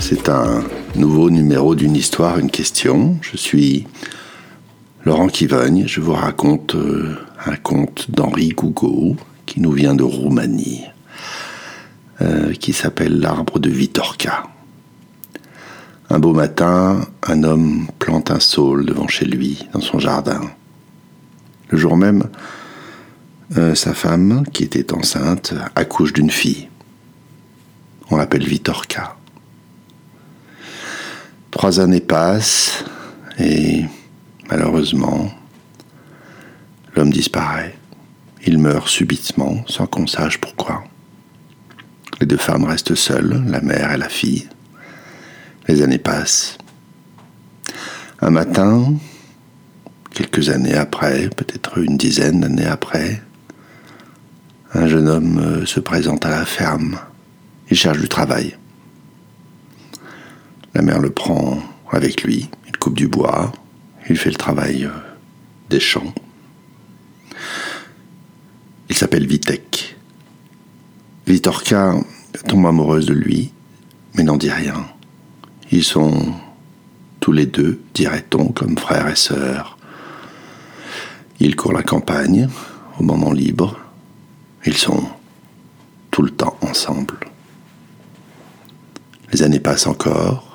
C'est un nouveau numéro d'une histoire, une question. Je suis Laurent Kivogne, je vous raconte euh, un conte d'Henri Gougo qui nous vient de Roumanie, euh, qui s'appelle L'arbre de Vitorka. Un beau matin, un homme plante un saule devant chez lui, dans son jardin. Le jour même, euh, sa femme, qui était enceinte, accouche d'une fille. On l'appelle Vitorka. Trois années passent et malheureusement, l'homme disparaît. Il meurt subitement sans qu'on sache pourquoi. Les deux femmes restent seules, la mère et la fille. Les années passent. Un matin, quelques années après, peut-être une dizaine d'années après, un jeune homme euh, se présente à la ferme. Il cherche du travail. La mère le prend avec lui, il coupe du bois, il fait le travail euh, des champs. Il s'appelle Vitek. Vitorka tombe amoureuse de lui, mais n'en dit rien. Ils sont tous les deux, dirait-on, comme frères et sœurs. Ils courent la campagne au moment libre. Ils sont tout le temps ensemble. Les années passent encore,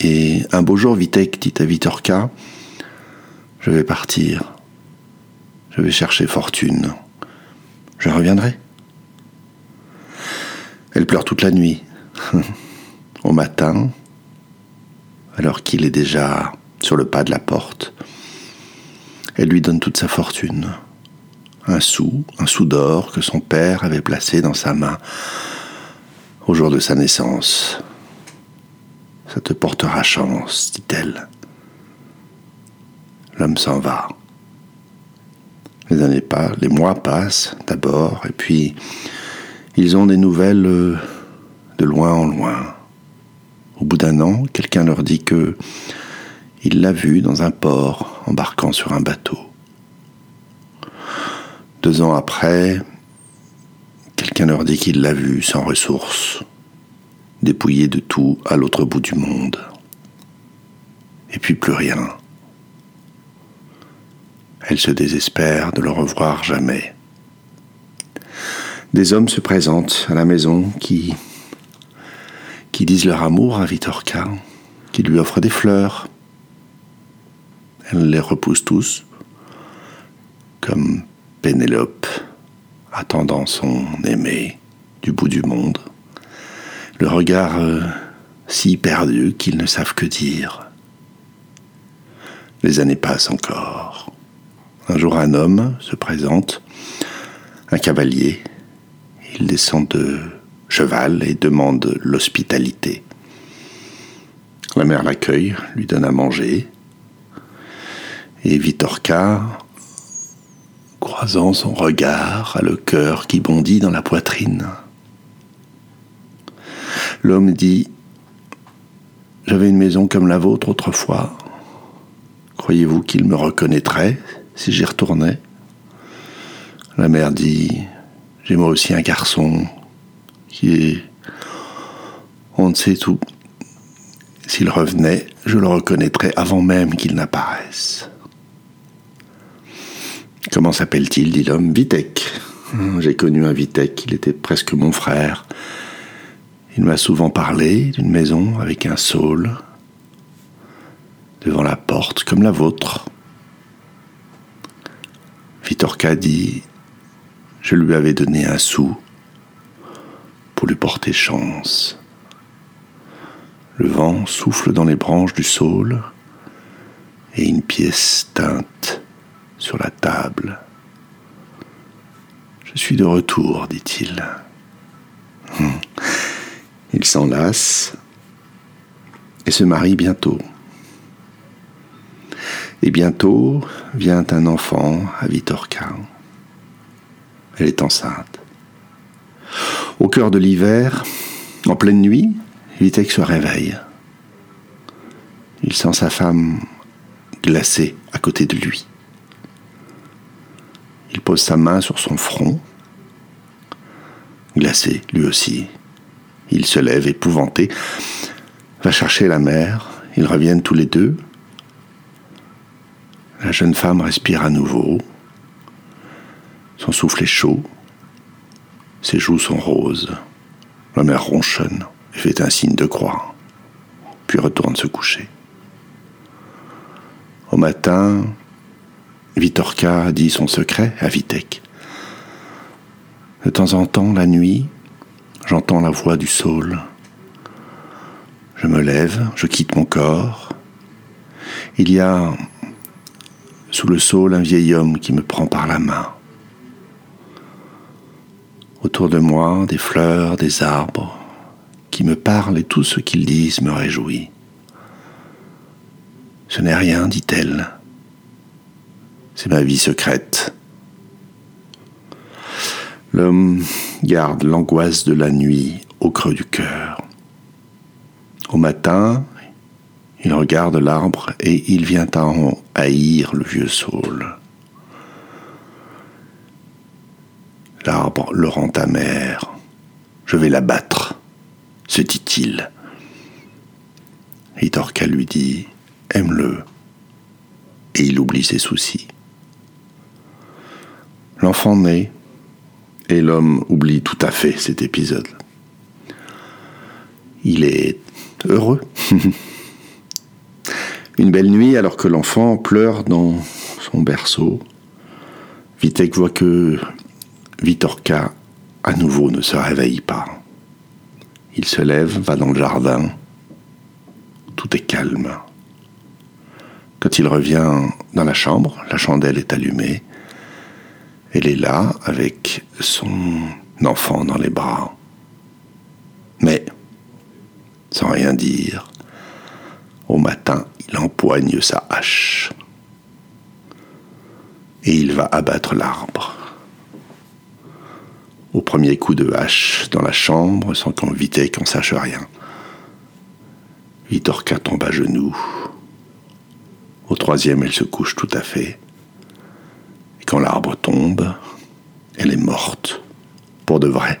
et un beau jour, Vitek dit à Vitorka Je vais partir. Je vais chercher fortune. Je reviendrai. Elle pleure toute la nuit. Au matin, alors qu'il est déjà sur le pas de la porte, elle lui donne toute sa fortune. Un sou, un sou d'or que son père avait placé dans sa main au jour de sa naissance. Ça te portera chance, dit-elle. L'homme s'en va. Les années passent, les mois passent d'abord, et puis ils ont des nouvelles euh, de loin en loin. Au bout d'un an, quelqu'un leur dit que il l'a vu dans un port embarquant sur un bateau. Deux ans après, quelqu'un leur dit qu'il l'a vu sans ressources, dépouillé de tout à l'autre bout du monde. Et puis plus rien. Elle se désespère de le revoir jamais. Des hommes se présentent à la maison qui, qui disent leur amour à Vitorka, qui lui offrent des fleurs. Elle les repousse tous, comme Pénélope attendant son aimé du bout du monde le regard euh, si perdu qu'ils ne savent que dire. Les années passent encore. Un jour un homme se présente, un cavalier. Il descend de cheval et demande l'hospitalité. La mère l'accueille, lui donne à manger. Et Vitorka, croisant son regard, a le cœur qui bondit dans la poitrine. L'homme dit J'avais une maison comme la vôtre autrefois. Croyez-vous qu'il me reconnaîtrait si j'y retournais? La mère dit J'ai moi aussi un garçon qui est. On ne sait tout. S'il revenait, je le reconnaîtrais avant même qu'il n'apparaisse. Comment s'appelle-t-il? dit l'homme. Vitek. J'ai connu un Vitek, il était presque mon frère. Il m'a souvent parlé d'une maison avec un saule devant la porte comme la vôtre. Vitorka dit Je lui avais donné un sou pour lui porter chance. Le vent souffle dans les branches du saule et une pièce teinte sur la table. Je suis de retour, dit-il. Hum. Ils s'enlacent et se marient bientôt. Et bientôt vient un enfant à Vitorka. Elle est enceinte. Au cœur de l'hiver, en pleine nuit, Vitek se réveille. Il sent sa femme glacée à côté de lui. Il pose sa main sur son front, glacé lui aussi. Il se lève épouvanté. va chercher la mère, ils reviennent tous les deux. La jeune femme respire à nouveau. Son souffle est chaud. Ses joues sont roses. La mère ronchonne et fait un signe de croix, puis retourne se coucher. Au matin, Vitorka dit son secret à Vitek. De temps en temps, la nuit, j'entends la voix du saule. Je me lève, je quitte mon corps. Il y a sous le saule un vieil homme qui me prend par la main. Autour de moi, des fleurs, des arbres qui me parlent et tout ce qu'ils disent me réjouit. Ce n'est rien, dit-elle. C'est ma vie secrète. L'homme garde l'angoisse de la nuit au creux du cœur. Au matin, il regarde l'arbre et il vient à en haïr le vieux saule. L'arbre le rend amer. Je vais l'abattre, se dit-il. Itorka lui dit Aime-le. Et il oublie ses soucis. L'enfant naît et l'homme oublie tout à fait cet épisode. Il est heureux. Une belle nuit alors que l'enfant pleure dans son berceau. Vitek voit que Vitorka à nouveau ne se réveille pas. Il se lève, va dans le jardin. Tout est calme. Quand il revient dans la chambre, la chandelle est allumée. Elle est là avec son enfant dans les bras. Mais, sans rien dire, au matin, il empoigne sa hache. Et il va abattre l'arbre. Au premier coup de hache dans la chambre, sans qu'on et qu'on sache rien. Vitorka tombe à genoux. Au troisième, elle se couche tout à fait. Quand l'arbre tombe, elle est morte. Pour de vrai,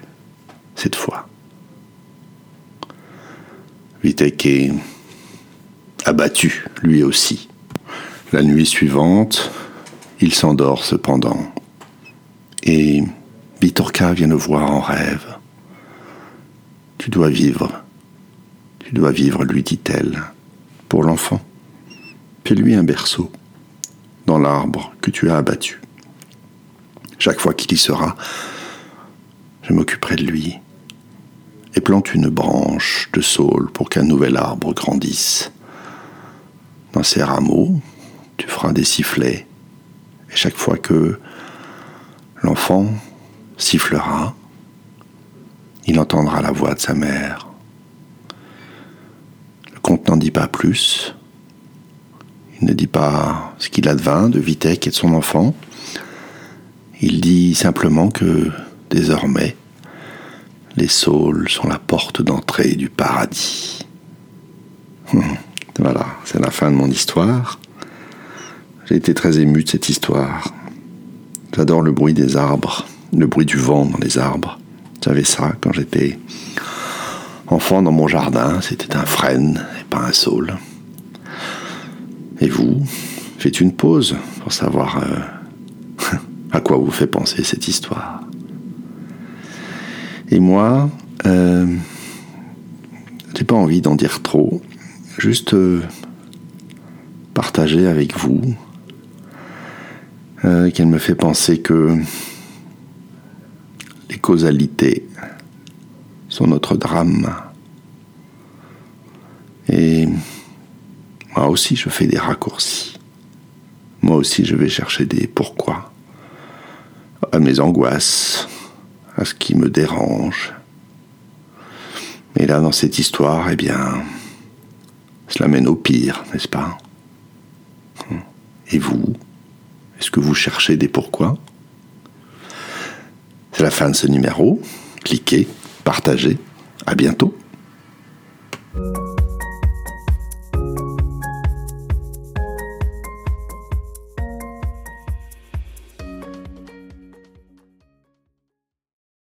cette fois. Vitek est abattu, lui aussi. La nuit suivante, il s'endort cependant. Et Vitorka vient le voir en rêve. Tu dois vivre. Tu dois vivre, lui dit-elle, pour l'enfant. Fais-lui un berceau dans l'arbre que tu as abattu. Chaque fois qu'il y sera, je m'occuperai de lui et plante une branche de saule pour qu'un nouvel arbre grandisse. Dans ces rameaux, tu feras des sifflets. Et chaque fois que l'enfant sifflera, il entendra la voix de sa mère. Le conte n'en dit pas plus. Il ne dit pas ce qu'il advint de Vitek et de son enfant. Il dit simplement que désormais, les saules sont la porte d'entrée du paradis. Hum. Voilà, c'est la fin de mon histoire. J'ai été très ému de cette histoire. J'adore le bruit des arbres, le bruit du vent dans les arbres. J'avais ça quand j'étais enfant dans mon jardin. C'était un frêne et pas un saule. Et vous, faites une pause pour savoir euh, à quoi vous fait penser cette histoire? Et moi, euh, j'ai pas envie d'en dire trop juste euh, partager avec vous euh, qu'elle me fait penser que les causalités sont notre drame. Et moi aussi, je fais des raccourcis. Moi aussi, je vais chercher des pourquoi à mes angoisses, à ce qui me dérange. Mais là, dans cette histoire, eh bien, cela mène au pire, n'est-ce pas? Et vous? Est-ce que vous cherchez des pourquoi? C'est la fin de ce numéro. Cliquez, partagez. À bientôt.